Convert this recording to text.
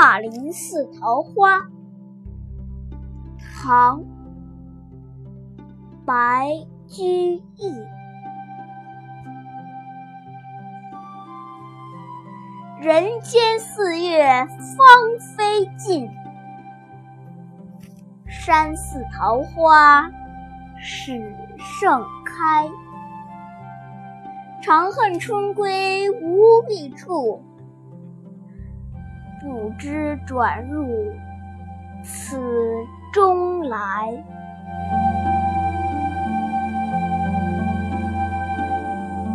大林寺桃花，唐·白居易。人间四月芳菲尽，山寺桃花始盛开。长恨春归无觅处。不知转入此中来。